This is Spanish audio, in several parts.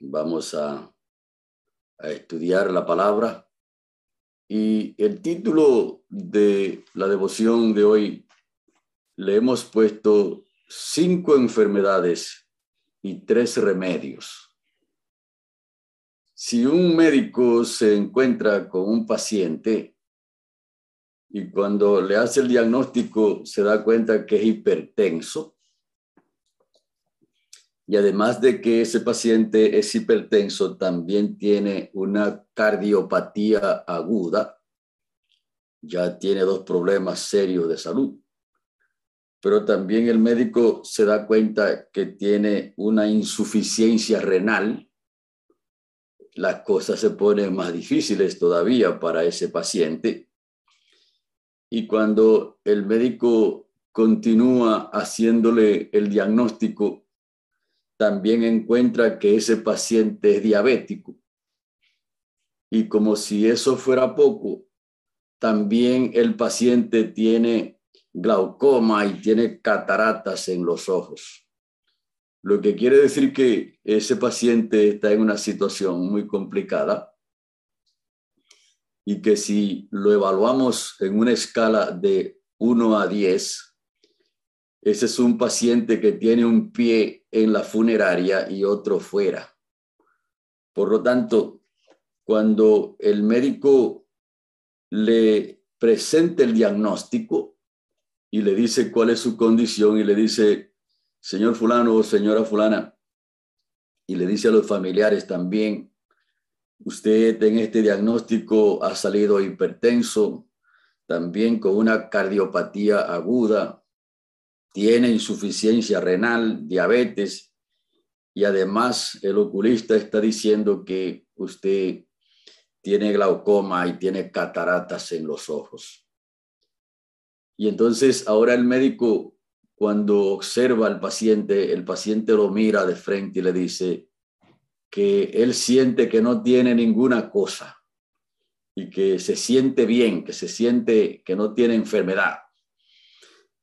Vamos a, a estudiar la palabra. Y el título de la devoción de hoy le hemos puesto cinco enfermedades y tres remedios. Si un médico se encuentra con un paciente y cuando le hace el diagnóstico se da cuenta que es hipertenso, y además de que ese paciente es hipertenso, también tiene una cardiopatía aguda, ya tiene dos problemas serios de salud. Pero también el médico se da cuenta que tiene una insuficiencia renal. Las cosas se ponen más difíciles todavía para ese paciente. Y cuando el médico continúa haciéndole el diagnóstico, también encuentra que ese paciente es diabético. Y como si eso fuera poco, también el paciente tiene glaucoma y tiene cataratas en los ojos. Lo que quiere decir que ese paciente está en una situación muy complicada y que si lo evaluamos en una escala de 1 a 10, ese es un paciente que tiene un pie en la funeraria y otro fuera. Por lo tanto, cuando el médico le presenta el diagnóstico y le dice cuál es su condición y le dice, señor fulano o señora fulana, y le dice a los familiares también, usted en este diagnóstico ha salido hipertenso, también con una cardiopatía aguda, tiene insuficiencia renal, diabetes, y además el oculista está diciendo que usted tiene glaucoma y tiene cataratas en los ojos. Y entonces ahora el médico, cuando observa al paciente, el paciente lo mira de frente y le dice que él siente que no tiene ninguna cosa y que se siente bien, que se siente que no tiene enfermedad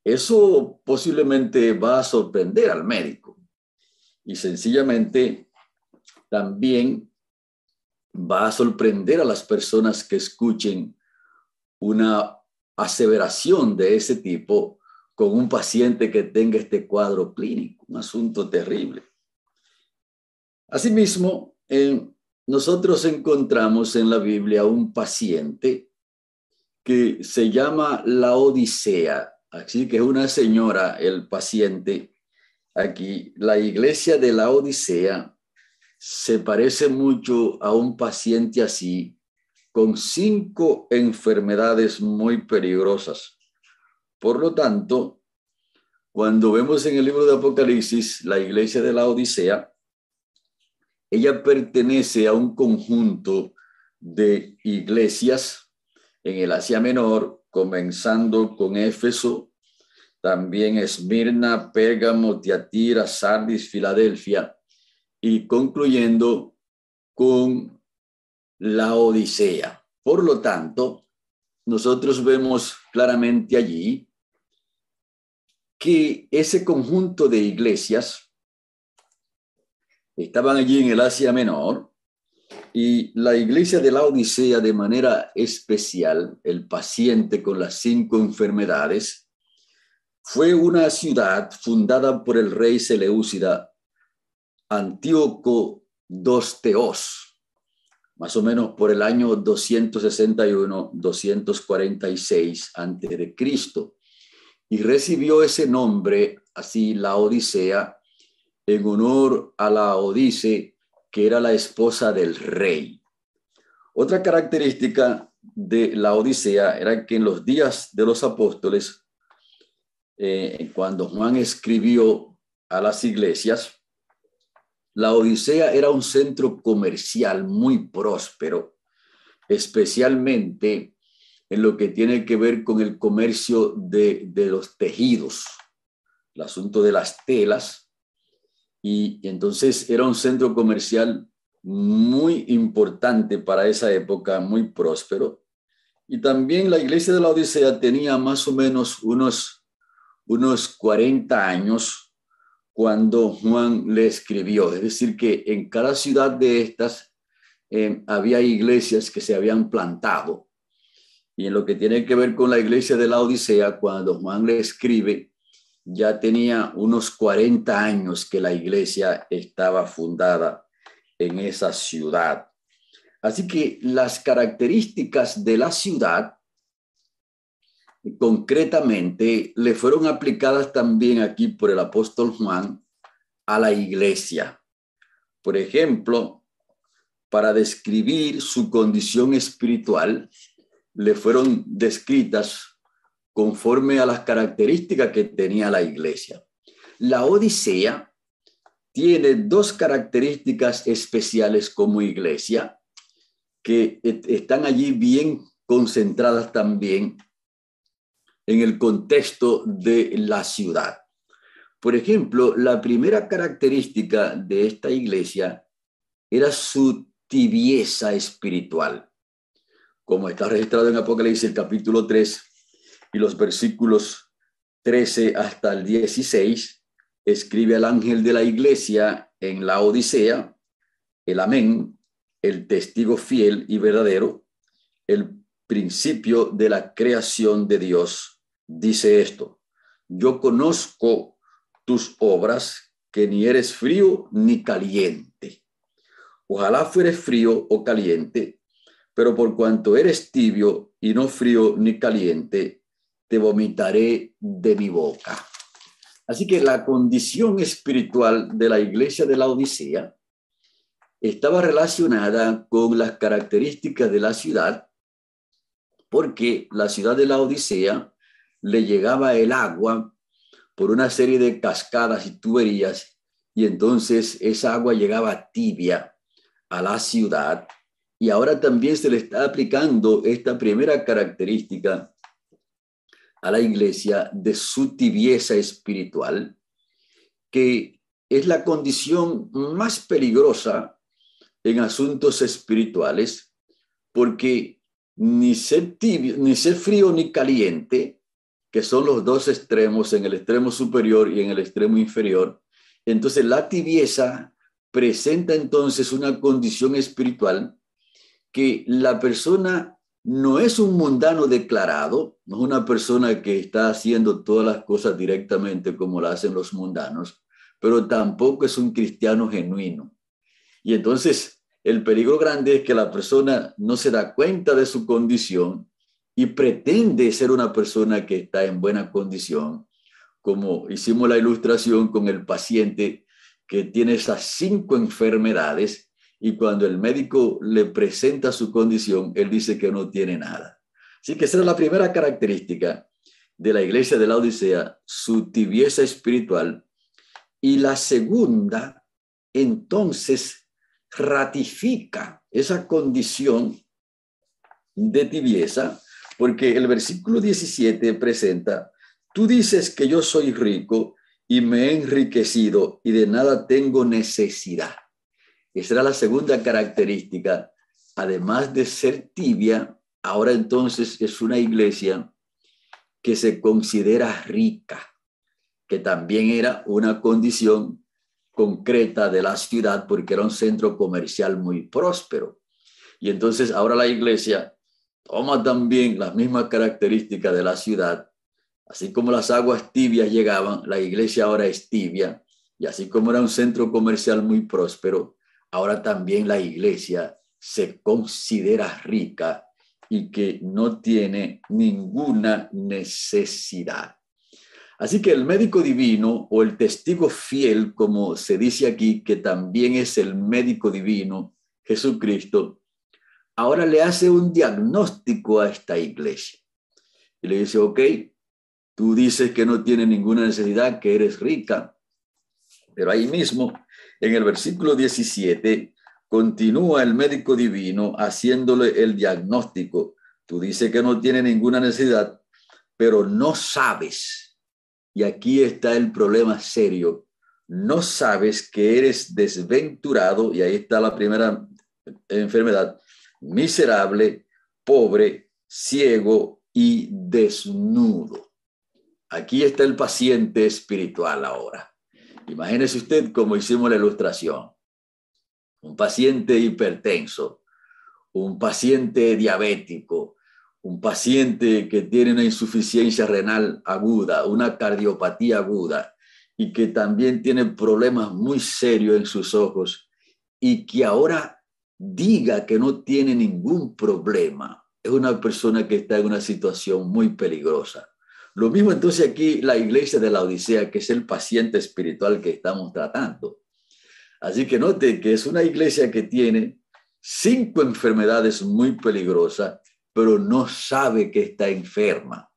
eso posiblemente va a sorprender al médico y sencillamente también va a sorprender a las personas que escuchen una aseveración de ese tipo con un paciente que tenga este cuadro clínico, un asunto terrible. Asimismo, nosotros encontramos en la Biblia un paciente que se llama la Odisea Así que es una señora, el paciente. Aquí, la iglesia de la Odisea se parece mucho a un paciente así, con cinco enfermedades muy peligrosas. Por lo tanto, cuando vemos en el libro de Apocalipsis la iglesia de la Odisea, ella pertenece a un conjunto de iglesias en el Asia Menor, comenzando con Éfeso, también Esmirna, Pérgamo, Tiatira, Sardis, Filadelfia, y concluyendo con la Odisea. Por lo tanto, nosotros vemos claramente allí que ese conjunto de iglesias estaban allí en el Asia Menor y la iglesia de la Odisea, de manera especial, el paciente con las cinco enfermedades, fue una ciudad fundada por el rey Seleucida Antíoco II Teos, más o menos por el año 261-246 antes de Cristo, y recibió ese nombre, así la Odisea, en honor a la Odisea que era la esposa del rey. Otra característica de la Odisea era que en los días de los apóstoles, eh, cuando Juan escribió a las iglesias, la Odisea era un centro comercial muy próspero, especialmente en lo que tiene que ver con el comercio de, de los tejidos, el asunto de las telas, y, entonces era un centro comercial muy importante para esa época, muy próspero. Y también la iglesia de la Odisea tenía más o menos unos, unos 40 años cuando Juan le escribió. Es decir, que en cada ciudad de estas eh, había iglesias que se habían plantado. Y en lo que tiene que ver con la iglesia de la Odisea, cuando Juan le escribe, ya tenía unos 40 años que la iglesia estaba fundada en esa ciudad. Así que las características de la ciudad concretamente le fueron aplicadas también aquí por el apóstol Juan a la iglesia. Por ejemplo, para describir su condición espiritual, le fueron descritas conforme a las características que tenía la iglesia. La Odisea tiene dos características especiales como iglesia que están allí bien concentradas también en el contexto de la ciudad. Por ejemplo, la primera característica de esta iglesia era su tibieza espiritual, como está registrado en Apocalipsis capítulo 3 y los versículos 13 hasta el 16, escribe al ángel de la iglesia en la Odisea, el amén, el testigo fiel y verdadero, el principio de la creación de Dios dice esto, yo conozco tus obras, que ni eres frío ni caliente. Ojalá fueres frío o caliente, pero por cuanto eres tibio y no frío ni caliente, te vomitaré de mi boca. Así que la condición espiritual de la iglesia de la Odisea estaba relacionada con las características de la ciudad, porque la ciudad de la Odisea le llegaba el agua por una serie de cascadas y tuberías y entonces esa agua llegaba tibia a la ciudad y ahora también se le está aplicando esta primera característica a la iglesia de su tibieza espiritual, que es la condición más peligrosa en asuntos espirituales, porque ni ser tibio, ni ser frío ni caliente que son los dos extremos, en el extremo superior y en el extremo inferior. Entonces la tibieza presenta entonces una condición espiritual que la persona no es un mundano declarado, no es una persona que está haciendo todas las cosas directamente como lo hacen los mundanos, pero tampoco es un cristiano genuino. Y entonces el peligro grande es que la persona no se da cuenta de su condición y pretende ser una persona que está en buena condición, como hicimos la ilustración con el paciente que tiene esas cinco enfermedades y cuando el médico le presenta su condición, él dice que no tiene nada. Así que esa es la primera característica de la iglesia de la Odisea, su tibieza espiritual. Y la segunda, entonces, ratifica esa condición de tibieza porque el versículo 17 presenta, tú dices que yo soy rico y me he enriquecido y de nada tengo necesidad. Esa era la segunda característica. Además de ser tibia, ahora entonces es una iglesia que se considera rica, que también era una condición concreta de la ciudad porque era un centro comercial muy próspero. Y entonces ahora la iglesia toma también las mismas características de la ciudad. Así como las aguas tibias llegaban, la iglesia ahora es tibia. Y así como era un centro comercial muy próspero, ahora también la iglesia se considera rica y que no tiene ninguna necesidad. Así que el médico divino o el testigo fiel, como se dice aquí, que también es el médico divino, Jesucristo, ahora le hace un diagnóstico a esta iglesia. Y le dice, ok, tú dices que no tienes ninguna necesidad, que eres rica, pero ahí mismo, en el versículo 17, continúa el médico divino haciéndole el diagnóstico. Tú dices que no tienes ninguna necesidad, pero no sabes. Y aquí está el problema serio. No sabes que eres desventurado, y ahí está la primera enfermedad, miserable, pobre, ciego y desnudo. Aquí está el paciente espiritual ahora. Imagínese usted como hicimos la ilustración. Un paciente hipertenso, un paciente diabético, un paciente que tiene una insuficiencia renal aguda, una cardiopatía aguda y que también tiene problemas muy serios en sus ojos y que ahora diga que no tiene ningún problema, es una persona que está en una situación muy peligrosa. Lo mismo entonces aquí la iglesia de la Odisea, que es el paciente espiritual que estamos tratando. Así que note que es una iglesia que tiene cinco enfermedades muy peligrosas, pero no sabe que está enferma.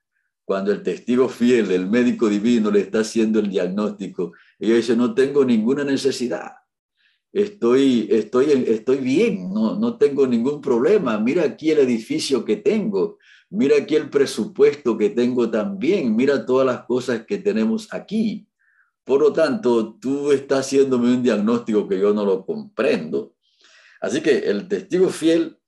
Cuando el testigo fiel, el médico divino, le está haciendo el diagnóstico, ella dice, no tengo ninguna necesidad. Estoy, estoy, estoy bien, no, no tengo ningún problema. Mira aquí el edificio que tengo mira aquí el presupuesto que tengo también, mira todas las cosas que tenemos aquí. Por lo tanto, tú estás haciéndome un diagnóstico que yo no lo comprendo. Así que el testigo fiel,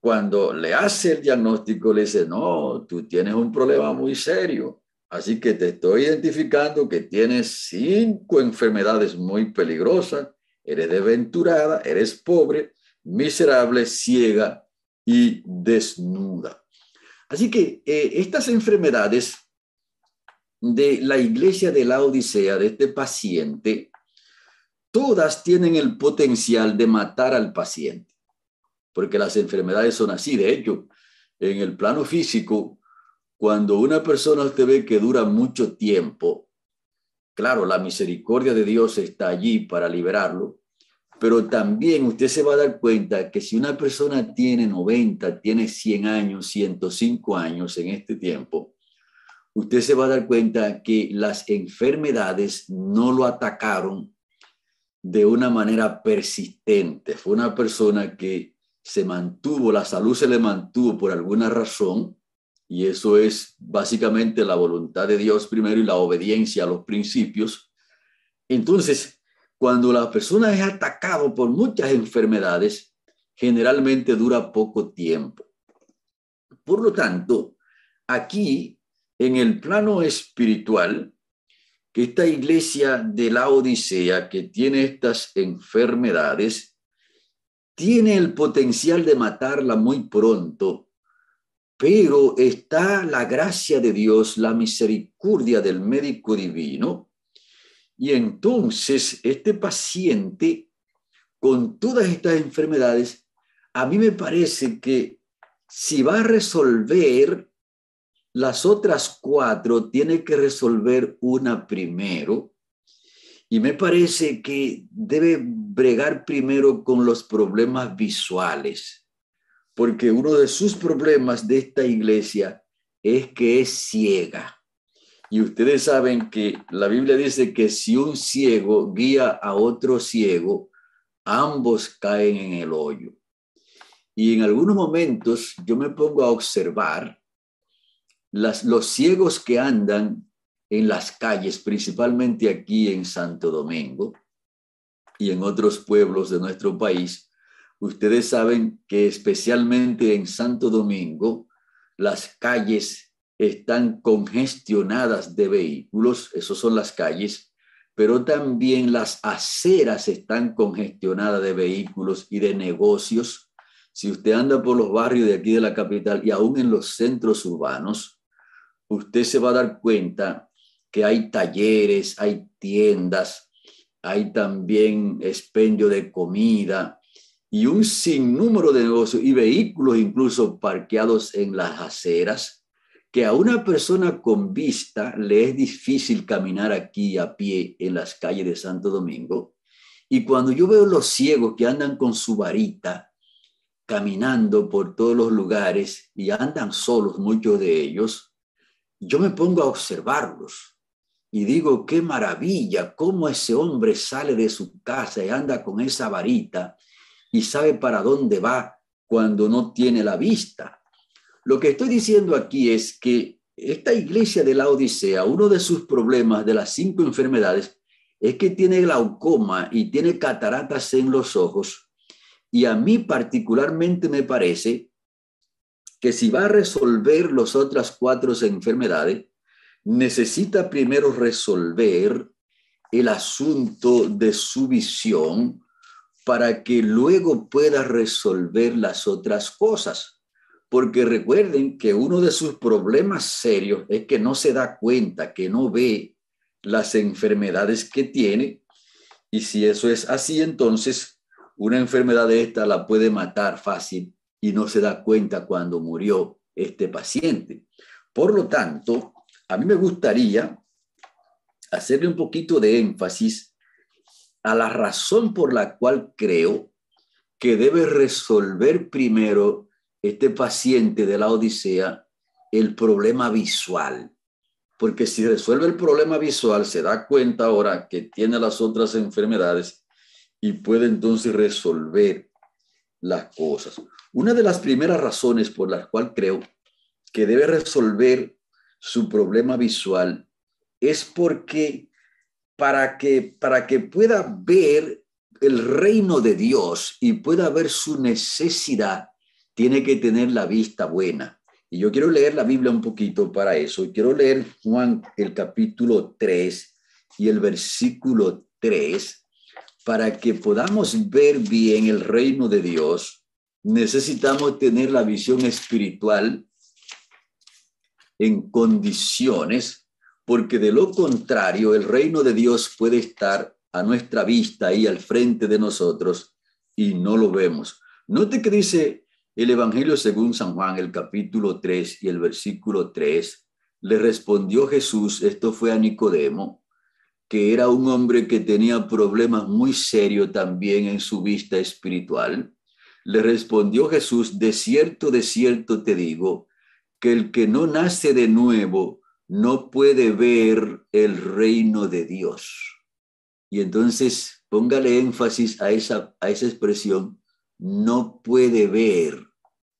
cuando le hace el diagnóstico, le dice, no, tú tienes un problema muy serio. Así que te estoy identificando que tienes cinco enfermedades muy peligrosas, eres desventurada, eres pobre, miserable, ciega y desnuda. Así que eh, estas enfermedades de la iglesia de la Odisea, de este paciente, todas tienen el potencial de matar al paciente, porque las enfermedades son así. De hecho, en el plano físico, cuando una persona usted ve que dura mucho tiempo, claro, la misericordia de Dios está allí para liberarlo, pero también usted se va a dar cuenta que si una persona tiene 90, tiene 100 años, 105 años en este tiempo, usted se va a dar cuenta que las enfermedades no lo atacaron de una manera persistente. Fue una persona que se mantuvo, la salud se le mantuvo por alguna razón, y eso es básicamente la voluntad de Dios primero y la obediencia a los principios. Entonces, cuando la persona es atacado por muchas enfermedades, generalmente dura poco tiempo. Por lo tanto, aquí, en el plano espiritual, que esta iglesia de la Odisea que tiene estas enfermedades, tiene el potencial de matarla muy pronto, pero está la gracia de Dios, la misericordia del médico divino, y entonces este paciente con todas estas enfermedades, a mí me parece que si va a resolver las otras cuatro, tiene que resolver una primero. Y me parece que debe bregar primero con los problemas visuales, porque uno de sus problemas de esta iglesia es que es ciega. Y ustedes saben que la Biblia dice que si un ciego guía a otro ciego, ambos caen en el hoyo. Y en algunos momentos yo me pongo a observar los ciegos que andan en las calles, principalmente aquí en Santo Domingo y en otros pueblos de nuestro país. Ustedes saben que especialmente en Santo Domingo, las calles están congestionadas de vehículos, esos son las calles, pero también las aceras están congestionadas de vehículos y de negocios. Si usted anda por los barrios de aquí de la capital y aún en los centros urbanos, usted se va a dar cuenta que hay talleres, hay tiendas, hay también expendio de comida y un sinnúmero de negocios y vehículos incluso parqueados en las aceras que a una persona con vista le es difícil caminar aquí a pie en las calles de Santo Domingo. Y cuando yo veo los ciegos que andan con su varita, caminando por todos los lugares y andan solos muchos de ellos, yo me pongo a observarlos y digo, qué maravilla, cómo ese hombre sale de su casa y anda con esa varita y sabe para dónde va cuando no tiene la vista. Lo que estoy diciendo aquí es que esta iglesia de la Odisea, uno de sus problemas de las cinco enfermedades es que tiene glaucoma y tiene cataratas en los ojos. Y a mí particularmente me parece que si va a resolver las otras cuatro enfermedades, necesita primero resolver el asunto de su visión para que luego pueda resolver las otras cosas. Porque recuerden que uno de sus problemas serios es que no se da cuenta, que no ve las enfermedades que tiene. Y si eso es así, entonces una enfermedad de esta la puede matar fácil y no se da cuenta cuando murió este paciente. Por lo tanto, a mí me gustaría hacerle un poquito de énfasis a la razón por la cual creo que debe resolver primero este paciente de la Odisea el problema visual. Porque si resuelve el problema visual, se da cuenta ahora que tiene las otras enfermedades y puede entonces resolver las cosas. Una de las primeras razones por las cuales creo que debe resolver su problema visual es porque para que, para que pueda ver el reino de Dios y pueda ver su necesidad, tiene que tener la vista buena. Y yo quiero leer la Biblia un poquito para eso. Y quiero leer Juan el capítulo 3 y el versículo 3 para que podamos ver bien el reino de Dios. Necesitamos tener la visión espiritual en condiciones porque de lo contrario el reino de Dios puede estar a nuestra vista ahí al frente de nosotros y no lo vemos. Note que dice el Evangelio según San Juan, el capítulo 3 y el versículo 3, le respondió Jesús, esto fue a Nicodemo, que era un hombre que tenía problemas muy serios también en su vista espiritual. Le respondió Jesús, de cierto, de cierto te digo, que el que no nace de nuevo no puede ver el reino de Dios. Y entonces póngale énfasis a esa, a esa expresión, no puede ver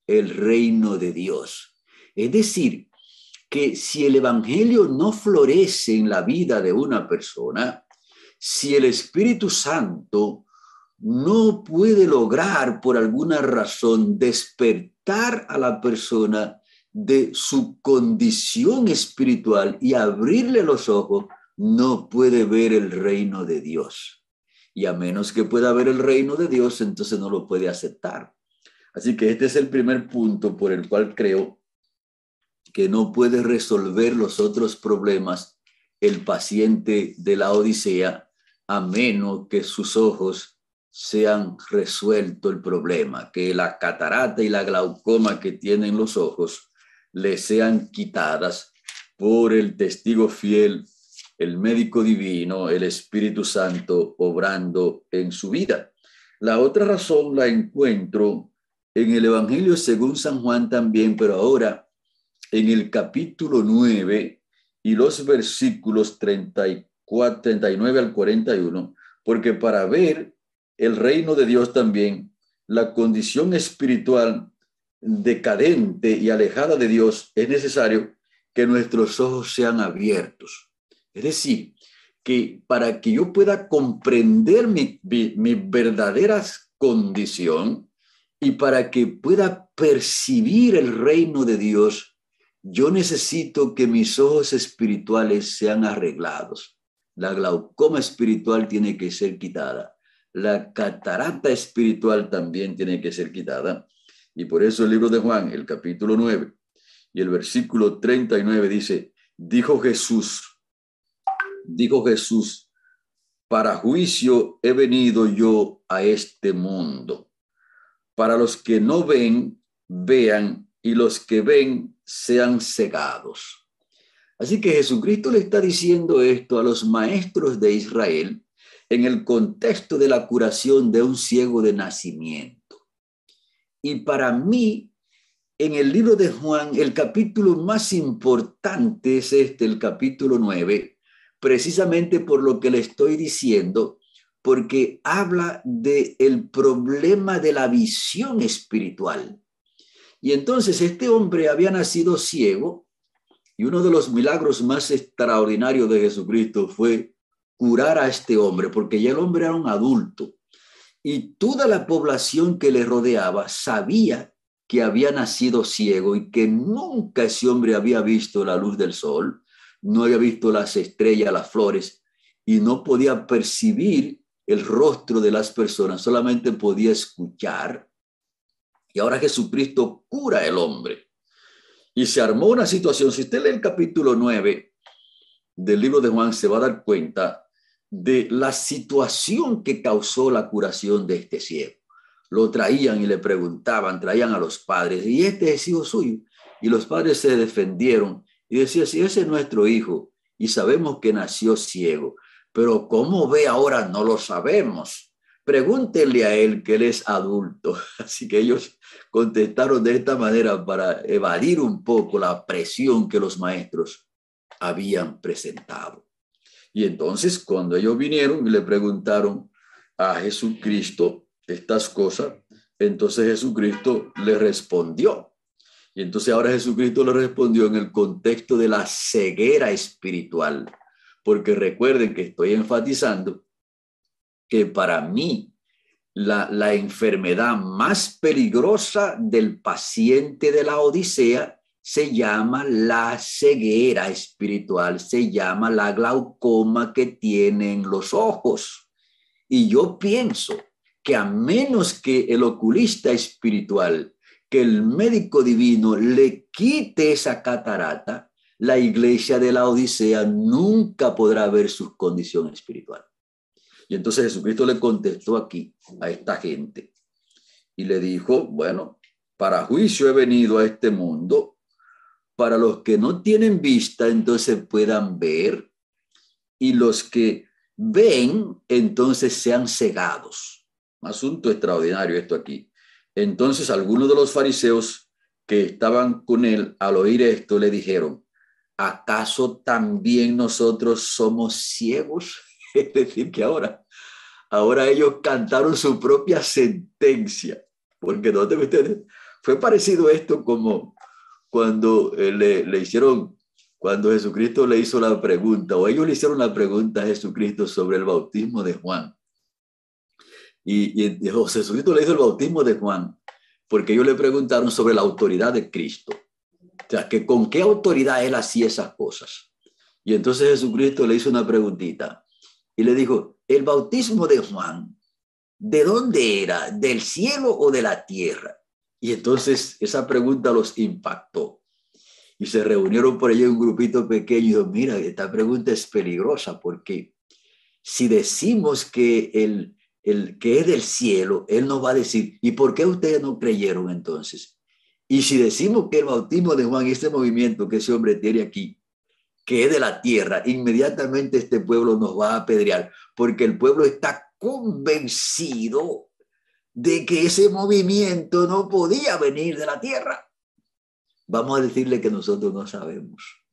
el reino de Dios. Es decir, que si el Evangelio no florece en la vida de una persona, si el Espíritu Santo no puede lograr por alguna razón despertar a la persona de su condición espiritual y abrirle los ojos, no puede ver el reino de Dios. Y a menos que pueda ver el reino de Dios, entonces no lo puede aceptar. Así que este es el primer punto por el cual creo que no puede resolver los otros problemas el paciente de la Odisea a menos que sus ojos sean resuelto el problema, que la catarata y la glaucoma que tienen los ojos le sean quitadas por el testigo fiel, el médico divino, el Espíritu Santo obrando en su vida. La otra razón la encuentro en el Evangelio según San Juan también, pero ahora en el capítulo 9 y los versículos 34, 39 al 41, porque para ver el reino de Dios también, la condición espiritual decadente y alejada de Dios, es necesario que nuestros ojos sean abiertos. Es decir, que para que yo pueda comprender mi, mi, verdadera condición y para que pueda percibir el reino de Dios, yo necesito que mis ojos espirituales sean arreglados. La glaucoma espiritual tiene que ser quitada. La catarata espiritual también tiene que ser quitada. Y por eso el libro de Juan, el capítulo 9 y el versículo 39 dice, dijo Jesús, dijo Jesús, para juicio he venido yo a este mundo. Para los que no ven, vean, y los que ven sean cegados. Así que Jesucristo le está diciendo esto a los maestros de Israel en el contexto de la curación de un ciego de nacimiento. Y para mí, en el libro de Juan, el capítulo más importante es este, el capítulo 9, precisamente por lo que le estoy diciendo, porque habla del el problema de la visión espiritual. Y entonces este hombre había nacido ciego y uno de los milagros más extraordinarios de Jesucristo fue curar a este hombre, porque ya el hombre era un adulto y toda la población que le rodeaba sabía que había nacido ciego y que nunca ese hombre había visto la luz del sol, no había visto las estrellas, las flores, y no podía percibir el rostro de las personas, solamente podía escuchar. Y ahora Jesucristo cura el hombre. Y se armó una situación, si usted lee el capítulo 9 del libro de Juan, se va a dar cuenta de la situación que causó la curación de este ciego. Lo traían y le preguntaban, traían a los padres, y este es hijo suyo. Y los padres se defendieron y decían, si ese es nuestro hijo, y sabemos que nació ciego, pero cómo ve ahora no lo sabemos. Pregúntenle a él que él es adulto. Así que ellos contestaron de esta manera para evadir un poco la presión que los maestros habían presentado. Y entonces cuando ellos vinieron y le preguntaron a Jesucristo estas cosas, entonces Jesucristo le respondió. Entonces ahora Jesucristo le respondió en el contexto de la ceguera espiritual, porque recuerden que estoy enfatizando que para mí la, la enfermedad más peligrosa del paciente de la Odisea se llama la ceguera espiritual, se llama la glaucoma que tienen los ojos. Y yo pienso que a menos que el oculista espiritual, que el médico divino le quite esa catarata, la iglesia de la Odisea nunca podrá ver su condición espiritual. Y entonces Jesucristo le contestó aquí a esta gente y le dijo, bueno, para juicio he venido a este mundo para los que no tienen vista, entonces puedan ver, y los que ven, entonces sean cegados. Asunto extraordinario esto aquí. Entonces algunos de los fariseos que estaban con él al oír esto le dijeron, ¿acaso también nosotros somos ciegos? Es decir, que ahora, ahora ellos cantaron su propia sentencia, porque no ustedes, fue parecido esto como cuando eh, le, le, hicieron, cuando Jesucristo le hizo la pregunta, o ellos le hicieron la pregunta a Jesucristo sobre el bautismo de Juan. Y, y, Jesucristo le hizo el bautismo de Juan, porque ellos le preguntaron sobre la autoridad de Cristo. O sea, que con qué autoridad él hacía esas cosas. Y entonces Jesucristo le hizo una preguntita y le dijo, el bautismo de Juan, ¿de dónde era? ¿Del cielo o de la tierra? Y entonces esa pregunta los impactó. Y se reunieron por allí un grupito pequeño y dijeron, mira, esta pregunta es peligrosa porque si decimos que el, el que es del cielo, él nos va a decir, ¿y por qué ustedes no creyeron entonces? Y si decimos que el bautismo de Juan, este movimiento que ese hombre tiene aquí, que es de la tierra, inmediatamente este pueblo nos va a apedrear, porque el pueblo está convencido de que ese movimiento no podía venir de la tierra. Vamos a decirle que nosotros no sabemos.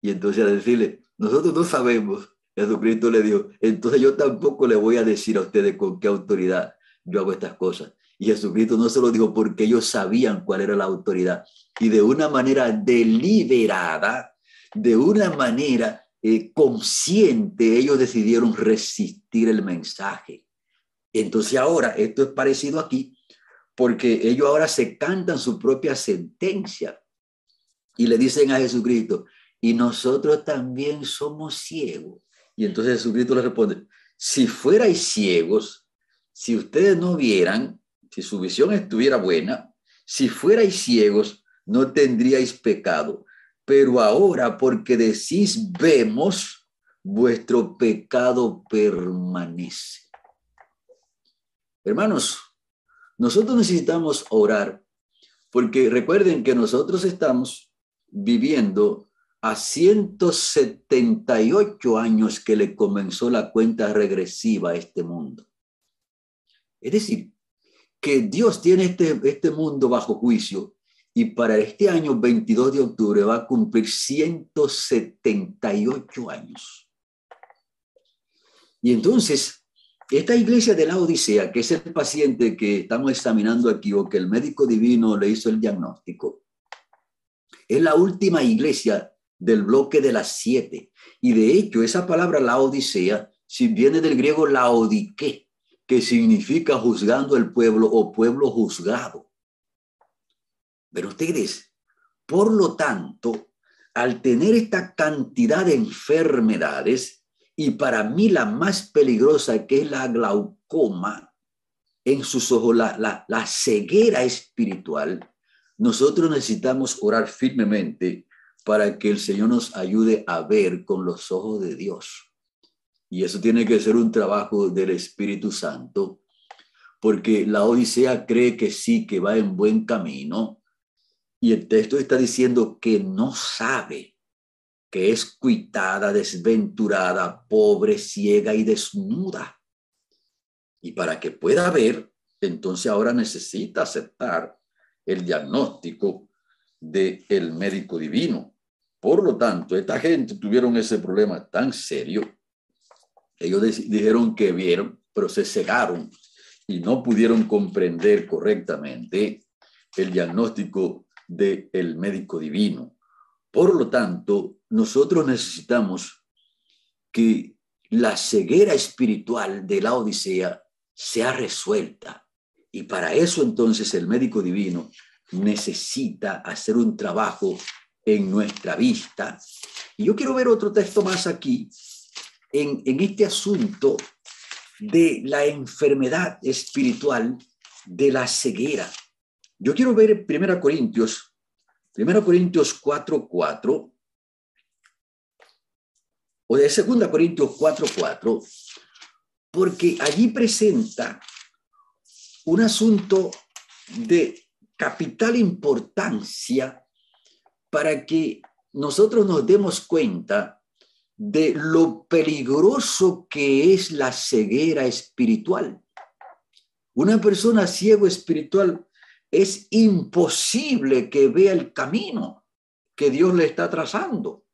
Y entonces a decirle, nosotros no sabemos, Jesucristo le dijo, entonces yo tampoco le voy a decir a ustedes con qué autoridad yo hago estas cosas. Y Jesucristo no se lo dijo porque ellos sabían cuál era la autoridad. Y de una manera deliberada, de una manera eh, consciente, ellos decidieron resistir el mensaje. Entonces ahora, esto es parecido aquí, porque ellos ahora se cantan su propia sentencia y le dicen a Jesucristo, y nosotros también somos ciegos. Y entonces Jesucristo le responde, si fuerais ciegos, si ustedes no vieran, si su visión estuviera buena, si fuerais ciegos, no tendríais pecado. Pero ahora, porque decís vemos, vuestro pecado permanece. Hermanos, nosotros necesitamos orar porque recuerden que nosotros estamos viviendo a 178 años que le comenzó la cuenta regresiva a este mundo. Es decir, que Dios tiene este, este mundo bajo juicio y para este año 22 de octubre va a cumplir 178 años. Y entonces, esta iglesia de la Odisea, que es el paciente que estamos examinando aquí o que el médico divino le hizo el diagnóstico, es la última iglesia del bloque de las siete. Y de hecho, esa palabra la Odisea si viene del griego laodique, que significa juzgando el pueblo o pueblo juzgado. Pero ustedes, por lo tanto, al tener esta cantidad de enfermedades, y para mí la más peligrosa que es la glaucoma en sus ojos, la, la, la ceguera espiritual, nosotros necesitamos orar firmemente para que el Señor nos ayude a ver con los ojos de Dios. Y eso tiene que ser un trabajo del Espíritu Santo, porque la Odisea cree que sí, que va en buen camino, y el texto está diciendo que no sabe, que es cuitada, desventurada, pobre, ciega y desnuda. Y para que pueda ver, entonces ahora necesita aceptar el diagnóstico del el médico divino. Por lo tanto, esta gente tuvieron ese problema tan serio. Ellos dijeron que vieron, pero se cegaron y no pudieron comprender correctamente el diagnóstico del el médico divino. Por lo tanto, nosotros necesitamos que la ceguera espiritual de la Odisea sea resuelta. Y para eso entonces el médico divino necesita hacer un trabajo en nuestra vista. Y yo quiero ver otro texto más aquí, en, en este asunto de la enfermedad espiritual de la ceguera. Yo quiero ver 1 Corintios, 1 Corintios 4, 4, o de 2 Corintios 4, 4, porque allí presenta un asunto de capital importancia para que nosotros nos demos cuenta de lo peligroso que es la ceguera espiritual. Una persona ciego espiritual es imposible que vea el camino que Dios le está trazando.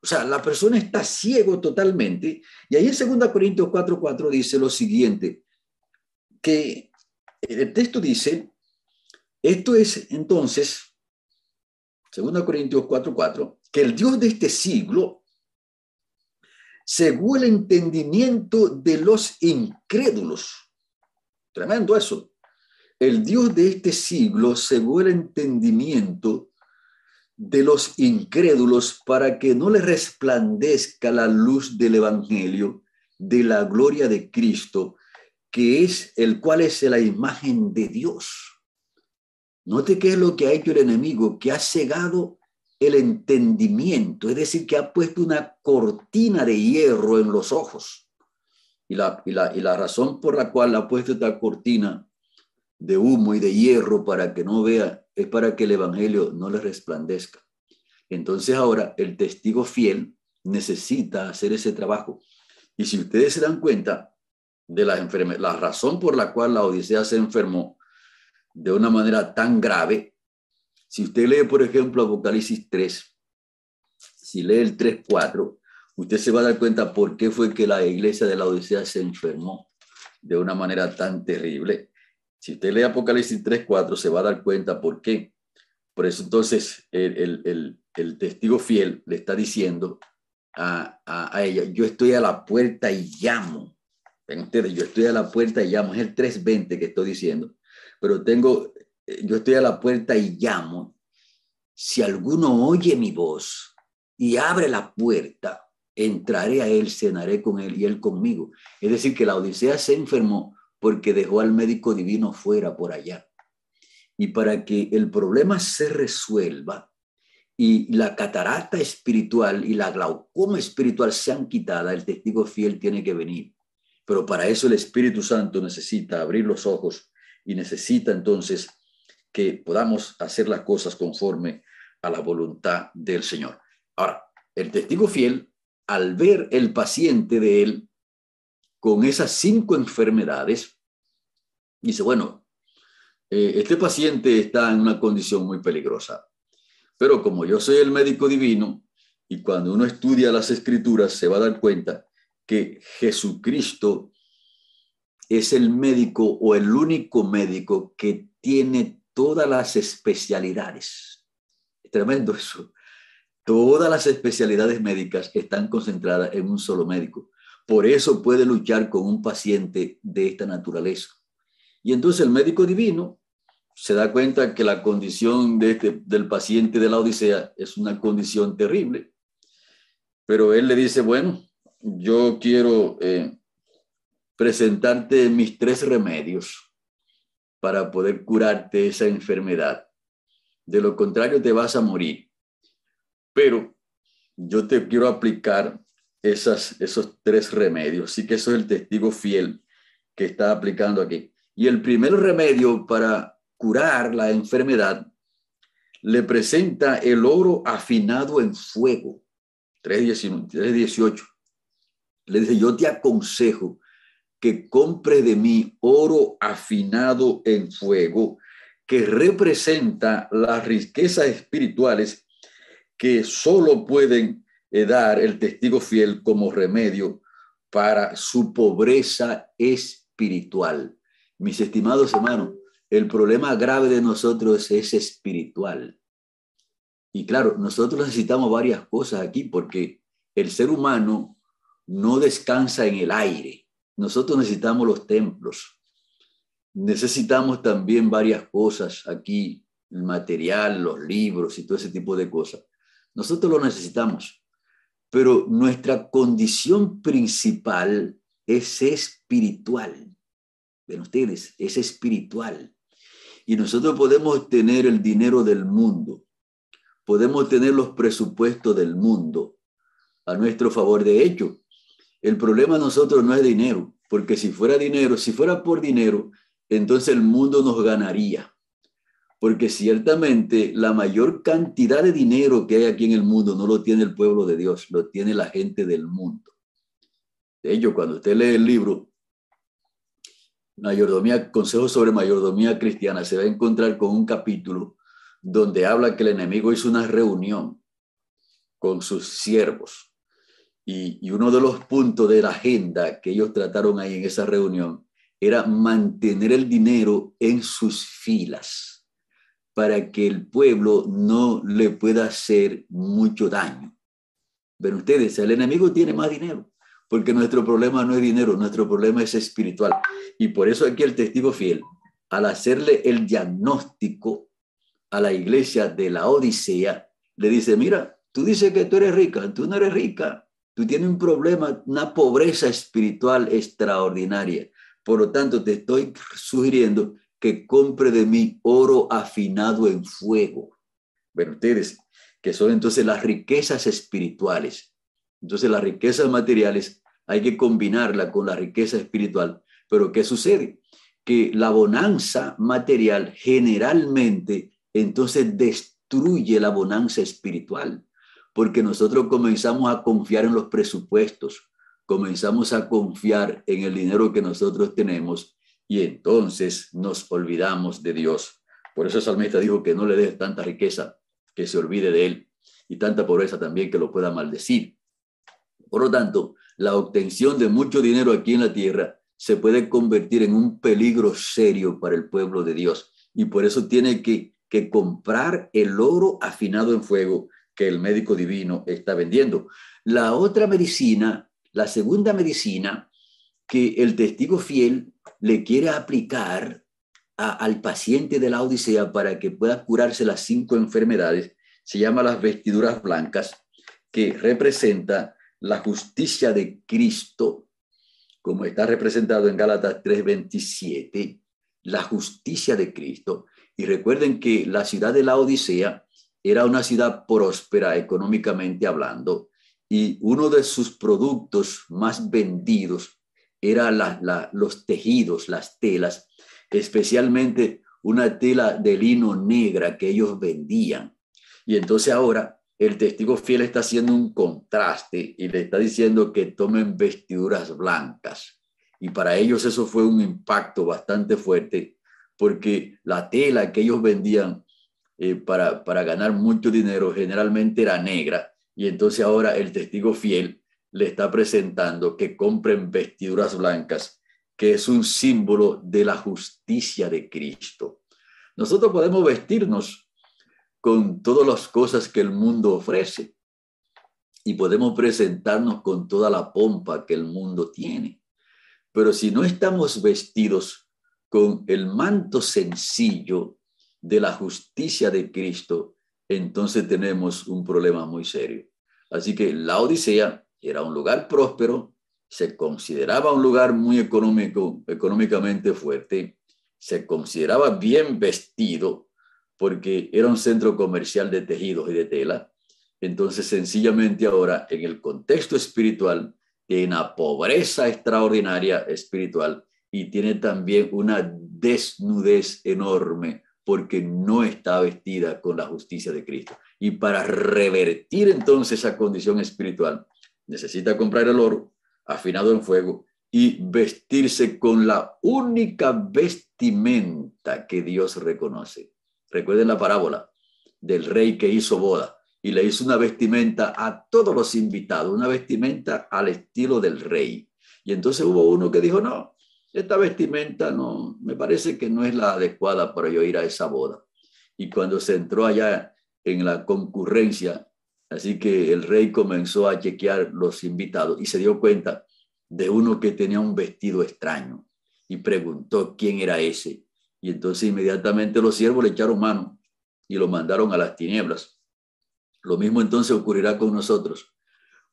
O sea, la persona está ciego totalmente. Y ahí en 2 Corintios 4:4 dice lo siguiente, que el texto dice, esto es entonces, 2 Corintios 4:4, que el Dios de este siglo, según el entendimiento de los incrédulos, tremendo eso, el Dios de este siglo, según el entendimiento de los incrédulos, para que no le resplandezca la luz del Evangelio, de la gloria de Cristo, que es el cual es la imagen de Dios Note qué es lo que ha hecho el enemigo, que ha cegado el entendimiento, es decir, que ha puesto una cortina de hierro en los ojos. Y la, y la, y la razón por la cual ha puesto esta cortina de humo y de hierro para que no vea es para que el Evangelio no le resplandezca. Entonces ahora el testigo fiel necesita hacer ese trabajo. Y si ustedes se dan cuenta de la, la razón por la cual la Odisea se enfermó, de una manera tan grave. Si usted lee, por ejemplo, Apocalipsis 3, si lee el 3.4, usted se va a dar cuenta por qué fue que la iglesia de la Odisea se enfermó de una manera tan terrible. Si usted lee Apocalipsis 3.4, se va a dar cuenta por qué. Por eso entonces el, testigo fiel le está diciendo a, a, ella, yo estoy a la puerta y llamo. Ven ustedes, yo estoy a la puerta y llamo. Es el 3.20 que estoy diciendo pero tengo, eh, yo estoy a la puerta y llamo. Si alguno oye mi voz y abre la puerta, entraré a él, cenaré con él y él conmigo. Es decir, que la Odisea se enfermó porque dejó al médico divino fuera por allá. Y para que el problema se resuelva y la catarata espiritual y la glaucoma espiritual sean quitadas, el testigo fiel tiene que venir. Pero para eso el Espíritu Santo necesita abrir los ojos y necesita entonces que podamos hacer las cosas conforme a la voluntad del Señor. Ahora, el testigo fiel, al ver el paciente de él con esas cinco enfermedades, dice, bueno, eh, este paciente está en una condición muy peligrosa, pero como yo soy el médico divino, y cuando uno estudia las escrituras se va a dar cuenta que Jesucristo es el médico o el único médico que tiene todas las especialidades. tremendo eso. Todas las especialidades médicas están concentradas en un solo médico. Por eso puede luchar con un paciente de esta naturaleza. Y entonces el médico divino se da cuenta que la condición de este, del paciente de la Odisea es una condición terrible. Pero él le dice, bueno, yo quiero eh, presentarte mis tres remedios para poder curarte esa enfermedad. De lo contrario, te vas a morir. Pero yo te quiero aplicar esas, esos tres remedios. Así que eso es el testigo fiel que está aplicando aquí. Y el primer remedio para curar la enfermedad le presenta el oro afinado en fuego. 3.18. Le dice, yo te aconsejo que compre de mí oro afinado en fuego, que representa las riquezas espirituales que solo pueden eh, dar el testigo fiel como remedio para su pobreza espiritual. Mis estimados hermanos, el problema grave de nosotros es espiritual. Y claro, nosotros necesitamos varias cosas aquí porque el ser humano no descansa en el aire nosotros necesitamos los templos. Necesitamos también varias cosas aquí, el material, los libros y todo ese tipo de cosas. Nosotros lo necesitamos, pero nuestra condición principal es espiritual. Ven ustedes, es espiritual. Y nosotros podemos tener el dinero del mundo, podemos tener los presupuestos del mundo a nuestro favor. De hecho, el problema nosotros no es dinero, porque si fuera dinero, si fuera por dinero, entonces el mundo nos ganaría. Porque ciertamente la mayor cantidad de dinero que hay aquí en el mundo no lo tiene el pueblo de Dios, lo tiene la gente del mundo. De hecho, cuando usted lee el libro Mayordomía, Consejos sobre Mayordomía Cristiana, se va a encontrar con un capítulo donde habla que el enemigo hizo una reunión con sus siervos y, uno de los puntos de la agenda que ellos trataron ahí en esa reunión era mantener el dinero en sus filas para que el pueblo no le pueda hacer mucho daño. Ven ustedes, el enemigo tiene más dinero, porque nuestro problema no es dinero, nuestro problema es espiritual. Y por eso aquí el testigo fiel, al hacerle el diagnóstico a la iglesia de la Odisea, le dice, mira, tú dices que tú eres rica, tú no eres rica, Tú tienes un problema, una pobreza espiritual extraordinaria. Por lo tanto, te estoy sugiriendo que compre de mí oro afinado en fuego. Bueno, ustedes, que son entonces las riquezas espirituales. Entonces, las riquezas materiales hay que combinarla con la riqueza espiritual. Pero ¿qué sucede? Que la bonanza material generalmente entonces destruye la bonanza espiritual porque nosotros comenzamos a confiar en los presupuestos, comenzamos a confiar en el dinero que nosotros tenemos y entonces nos olvidamos de Dios. Por eso el salmista dijo que no le des tanta riqueza que se olvide de él y tanta pobreza también que lo pueda maldecir. Por lo tanto, la obtención de mucho dinero aquí en la tierra se puede convertir en un peligro serio para el pueblo de Dios y por eso tiene que, que comprar el oro afinado en fuego que el médico divino está vendiendo. La otra medicina, la segunda medicina que el testigo fiel le quiere aplicar al paciente de la Odisea para que pueda curarse las cinco enfermedades, se llama las vestiduras blancas, que representa la justicia de Cristo, como está representado en Gálatas 3:27, la justicia de Cristo. Y recuerden que la ciudad de la Odisea era una ciudad próspera económicamente hablando y uno de sus productos más vendidos era los tejidos, las telas, especialmente una tela de lino negra que ellos vendían. Y entonces ahora el testigo fiel está haciendo un contraste y le está diciendo que tomen vestiduras blancas. Y para ellos eso fue un impacto bastante fuerte porque la tela que ellos vendían eh, para, para ganar mucho dinero generalmente era negra y entonces ahora el testigo fiel le está presentando que compren vestiduras blancas, que es un símbolo de la justicia de Cristo. Nosotros podemos vestirnos con todas las cosas que el mundo ofrece y podemos presentarnos con toda la pompa que el mundo tiene. Pero si no estamos vestidos con el manto sencillo de la justicia de Cristo, entonces tenemos un problema muy serio. Así que la Odisea era un lugar próspero, se consideraba un lugar muy económico, económicamente fuerte, se consideraba bien vestido porque era un centro comercial de tejidos y de tela. Entonces, sencillamente ahora, en el contexto espiritual, tiene una pobreza extraordinaria espiritual y tiene también una desnudez enorme porque no está vestida con la justicia de Cristo. Y para revertir entonces esa condición espiritual, necesita comprar el oro afinado en fuego y vestirse con la única vestimenta que Dios reconoce. Recuerden la parábola del rey que hizo boda y le hizo una vestimenta a todos los invitados, una vestimenta al estilo del rey. Y entonces hubo uno que dijo, no, esta vestimenta no, me parece que no es la adecuada para yo ir a esa boda. Y cuando se entró allá en la concurrencia, así que el rey comenzó a chequear los invitados y se dio cuenta de uno que tenía un vestido extraño y preguntó quién era ese. Y entonces inmediatamente los siervos le echaron mano y lo mandaron a las tinieblas. Lo mismo entonces ocurrirá con nosotros.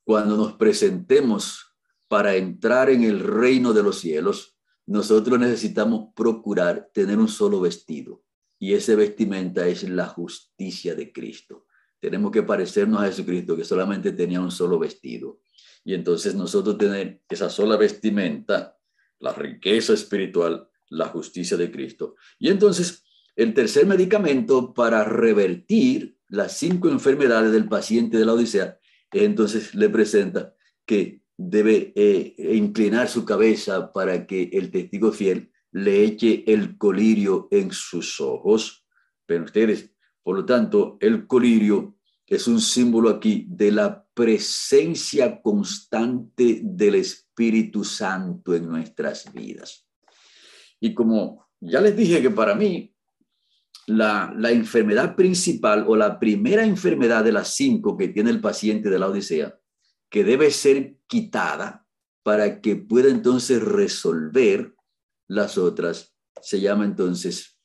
Cuando nos presentemos para entrar en el reino de los cielos, nosotros necesitamos procurar tener un solo vestido y ese vestimenta es la justicia de Cristo. Tenemos que parecernos a Jesucristo que solamente tenía un solo vestido. Y entonces nosotros tener esa sola vestimenta, la riqueza espiritual, la justicia de Cristo. Y entonces el tercer medicamento para revertir las cinco enfermedades del paciente de la Odisea, entonces le presenta que debe eh, inclinar su cabeza para que el testigo fiel le eche el colirio en sus ojos. Pero ustedes, por lo tanto, el colirio es un símbolo aquí de la presencia constante del Espíritu Santo en nuestras vidas. Y como ya les dije que para mí la, la enfermedad principal o la primera enfermedad de las cinco que tiene el paciente de la Odisea que debe ser quitada para que pueda entonces resolver las otras. Se llama entonces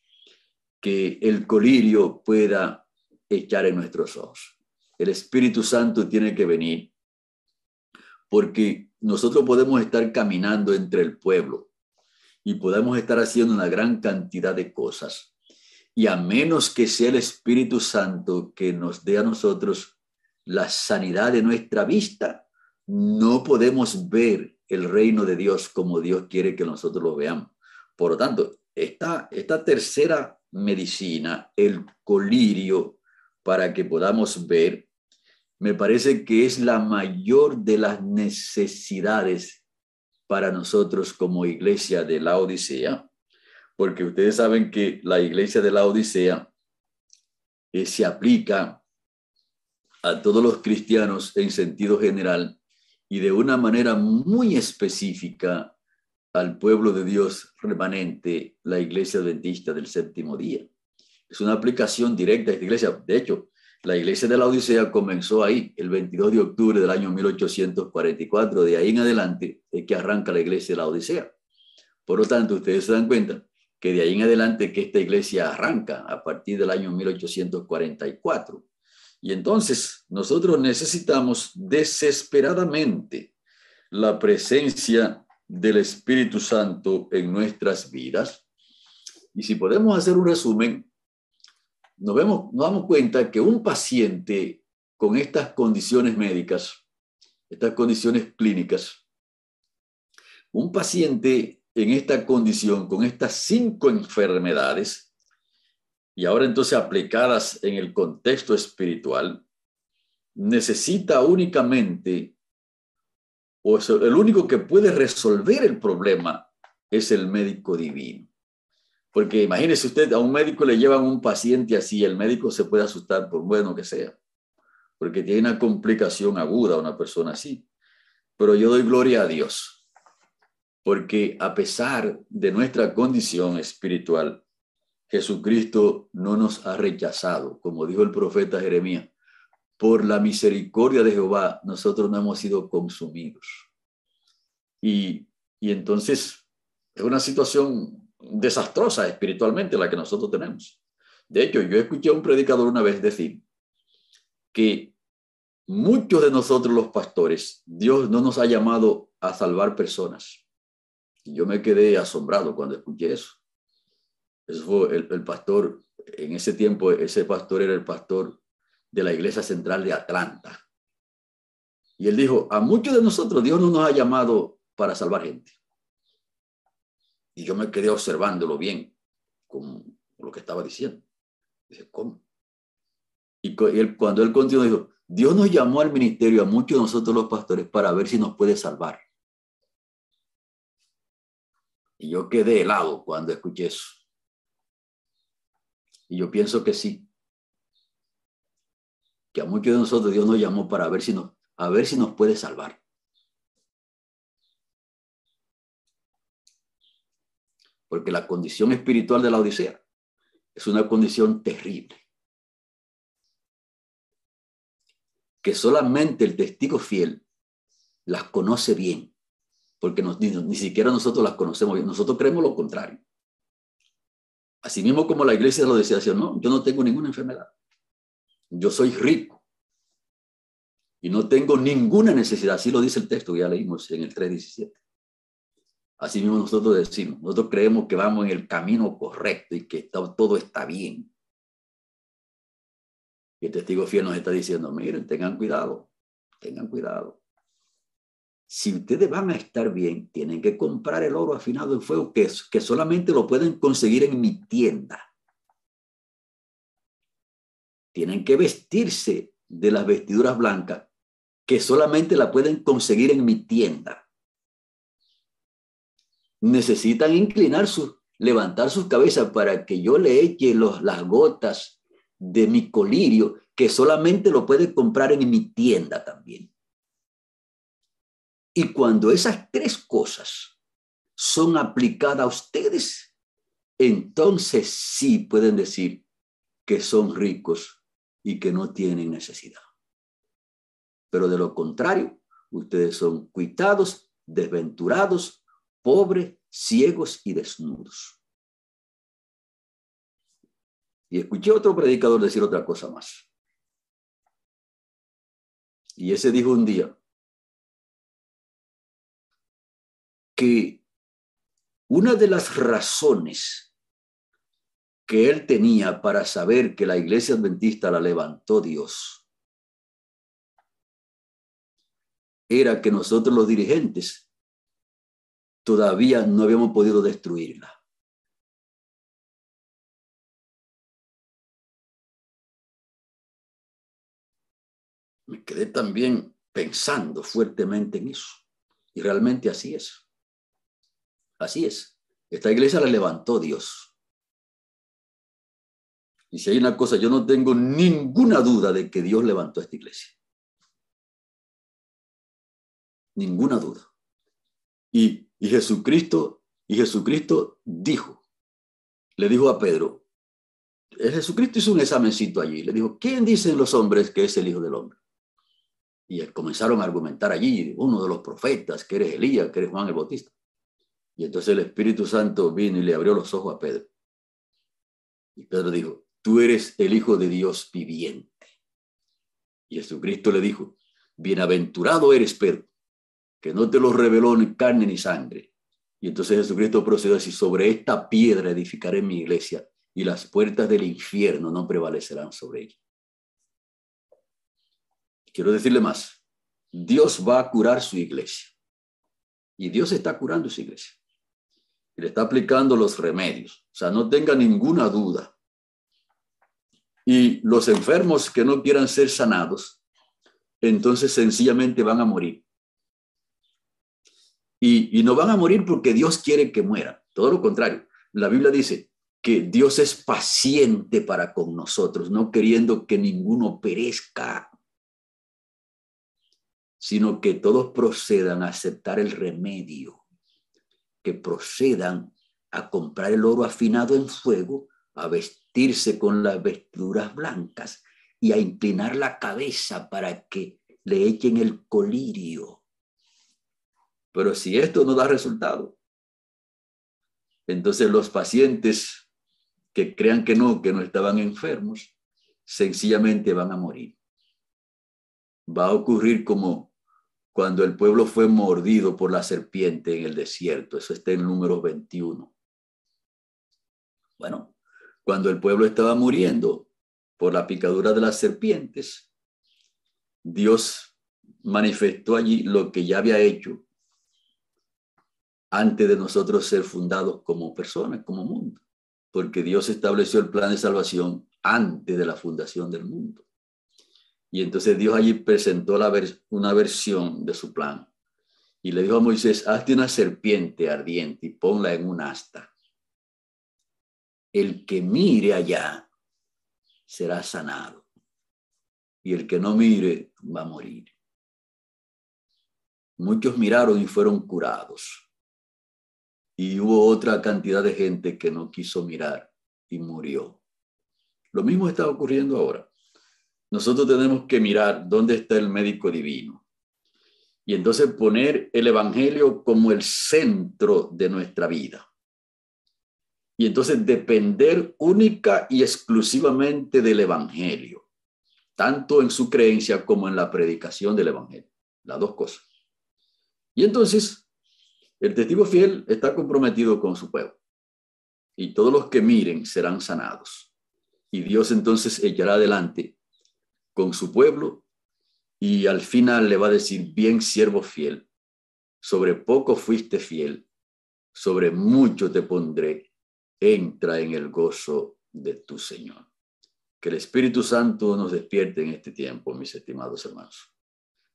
que el colirio pueda echar en nuestros ojos. El Espíritu Santo tiene que venir porque nosotros podemos estar caminando entre el pueblo y podemos estar haciendo una gran cantidad de cosas. Y a menos que sea el Espíritu Santo que nos dé a nosotros la sanidad de nuestra vista, no podemos ver el reino de Dios como Dios quiere que nosotros lo veamos. Por lo tanto, esta, esta tercera medicina, el colirio, para que podamos ver, me parece que es la mayor de las necesidades para nosotros como iglesia de la Odisea, porque ustedes saben que la iglesia de la Odisea eh, se aplica a todos los cristianos en sentido general y de una manera muy específica al pueblo de Dios remanente, la iglesia adventista del séptimo día. Es una aplicación directa a esta iglesia. De hecho, la iglesia de la Odisea comenzó ahí, el 22 de octubre del año 1844. De ahí en adelante es que arranca la iglesia de la Odisea. Por lo tanto, ustedes se dan cuenta que de ahí en adelante que esta iglesia arranca a partir del año 1844. Y entonces nosotros necesitamos desesperadamente la presencia del Espíritu Santo en nuestras vidas. Y si podemos hacer un resumen, nos, vemos, nos damos cuenta que un paciente con estas condiciones médicas, estas condiciones clínicas, un paciente en esta condición, con estas cinco enfermedades, y ahora entonces aplicadas en el contexto espiritual, necesita únicamente, o el único que puede resolver el problema es el médico divino. Porque imagínese usted, a un médico le llevan un paciente así, el médico se puede asustar por bueno que sea, porque tiene una complicación aguda una persona así. Pero yo doy gloria a Dios, porque a pesar de nuestra condición espiritual, Jesucristo no nos ha rechazado, como dijo el profeta Jeremías. Por la misericordia de Jehová, nosotros no hemos sido consumidos. Y, y entonces es una situación desastrosa espiritualmente la que nosotros tenemos. De hecho, yo escuché a un predicador una vez decir que muchos de nosotros los pastores, Dios no nos ha llamado a salvar personas. Yo me quedé asombrado cuando escuché eso. Eso fue el, pastor, en ese tiempo ese pastor era el pastor de la iglesia central de Atlanta. Y él dijo, a muchos de nosotros Dios no nos ha llamado para salvar gente. Y yo me quedé observándolo bien, con lo que estaba diciendo. Dice, ¿cómo? Y cuando él continuó, dijo, Dios nos llamó al ministerio a muchos de nosotros los pastores para ver si nos puede salvar. Y yo quedé helado cuando escuché eso. Y yo pienso que sí. Que a muchos de nosotros Dios nos llamó para ver si nos, a ver si nos puede salvar. Porque la condición espiritual de la Odisea es una condición terrible. Que solamente el testigo fiel las conoce bien, porque ni, siquiera nosotros las conocemos bien. Nosotros creemos lo contrario. Asimismo como la iglesia lo decía, no, yo no tengo ninguna enfermedad. Yo soy rico. Y no tengo ninguna necesidad. Así lo dice el texto que ya leímos en el 3.17. Así mismo nosotros decimos, nosotros creemos que vamos en el camino correcto y que todo está bien. Y el testigo fiel nos está diciendo, miren, tengan cuidado, tengan cuidado si ustedes van a estar bien, tienen que comprar el oro afinado en fuego, que, solamente lo pueden conseguir en mi tienda. Tienen que vestirse de las vestiduras blancas, que solamente la pueden conseguir en mi tienda. Necesitan inclinar su, levantar sus cabezas para que yo le eche los, las gotas de mi colirio, que solamente lo pueden comprar en mi tienda también. Y cuando esas tres cosas son aplicadas a ustedes, entonces sí pueden decir que son ricos y que no tienen necesidad. Pero de lo contrario, ustedes son cuitados, desventurados, pobres, ciegos y desnudos. Y escuché otro predicador decir otra cosa más. Y ese dijo un día, que una de las razones que él tenía para saber que la iglesia adventista la levantó Dios era que nosotros los dirigentes todavía no habíamos podido destruirla. Me quedé también pensando fuertemente en eso. Y realmente así es. Así es. Esta iglesia la levantó Dios. Y si hay una cosa, yo no tengo ninguna duda de que Dios levantó esta iglesia. Ninguna duda. Y, y Jesucristo, y Jesucristo dijo, le dijo a Pedro, Jesucristo hizo un examencito allí, le dijo, ¿quién dicen los hombres que es el Hijo del Hombre? Y comenzaron a argumentar allí, uno de los profetas, que eres Elías, que eres Juan el Bautista. Y entonces el Espíritu Santo vino y le abrió los ojos a Pedro. Y Pedro dijo, tú eres el Hijo de Dios viviente. Y Jesucristo le dijo, bienaventurado eres Pedro, que no te lo reveló ni carne ni sangre. Y entonces Jesucristo procedió a decir, sobre esta piedra edificaré mi iglesia y las puertas del infierno no prevalecerán sobre ella. Quiero decirle más, Dios va a curar su iglesia. Y Dios está curando su iglesia y le está aplicando los remedios. O sea, no tenga ninguna duda. Y los enfermos que no quieran ser sanados, entonces sencillamente van a morir. Y, no van a morir porque Dios quiere que mueran. Todo lo contrario. La Biblia dice que Dios es paciente para con nosotros, no queriendo que ninguno perezca, sino que todos procedan a aceptar el remedio que procedan a comprar el oro afinado en fuego, a vestirse con las vestiduras blancas y a inclinar la cabeza para que le echen el colirio. Pero si esto no da resultado, entonces los pacientes que crean que no, que no estaban enfermos, sencillamente van a morir. va a ocurrir como cuando el pueblo fue mordido por la serpiente en el desierto. Eso está en número 21. Bueno, cuando el pueblo estaba muriendo por la picadura de las serpientes, Dios manifestó allí lo que ya había hecho antes de nosotros ser fundados como personas, como mundo, porque Dios estableció el plan de salvación antes de la fundación del mundo. Y entonces Dios allí presentó la una versión de su plan. Y le dijo a Moisés, hazte una serpiente ardiente y ponla en un asta. El que mire allá será sanado. Y el que no mire va a morir. Muchos miraron y fueron curados. Y hubo otra cantidad de gente que no quiso mirar y murió. Lo mismo está ocurriendo ahora nosotros tenemos que mirar dónde está el médico divino. Y entonces poner el Evangelio como el centro de nuestra vida. Y entonces depender única y exclusivamente del Evangelio, tanto en su creencia como en la predicación del Evangelio. Las dos cosas. Y entonces, el testigo fiel está comprometido con su pueblo. Y todos los que miren serán sanados. Y Dios entonces echará adelante con su pueblo y al final le va a decir, bien siervo fiel, sobre poco fuiste fiel, sobre mucho te pondré, entra en el gozo de tu Señor. Que el Espíritu Santo nos despierte en este tiempo, mis estimados hermanos.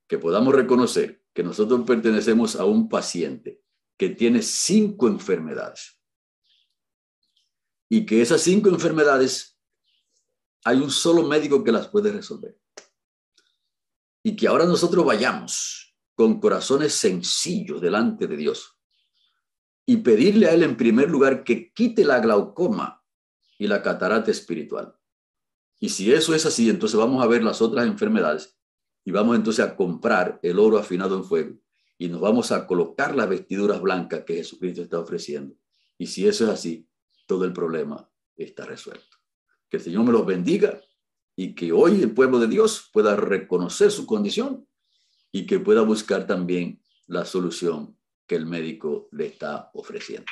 Que podamos reconocer que nosotros pertenecemos a un paciente que tiene cinco enfermedades. Y que esas cinco enfermedades hay un solo médico que las puede resolver. Y que ahora nosotros vayamos con corazones sencillos delante de Dios y pedirle a Él en primer lugar que quite la glaucoma y la catarata espiritual. Y si eso es así, entonces vamos a ver las otras enfermedades y vamos entonces a comprar el oro afinado en fuego y nos vamos a colocar las vestiduras blancas que Jesucristo está ofreciendo. Y si eso es así, todo el problema está resuelto. Que el Señor me los bendiga y que hoy el pueblo de Dios pueda reconocer su condición y que pueda buscar también la solución que el médico le está ofreciendo.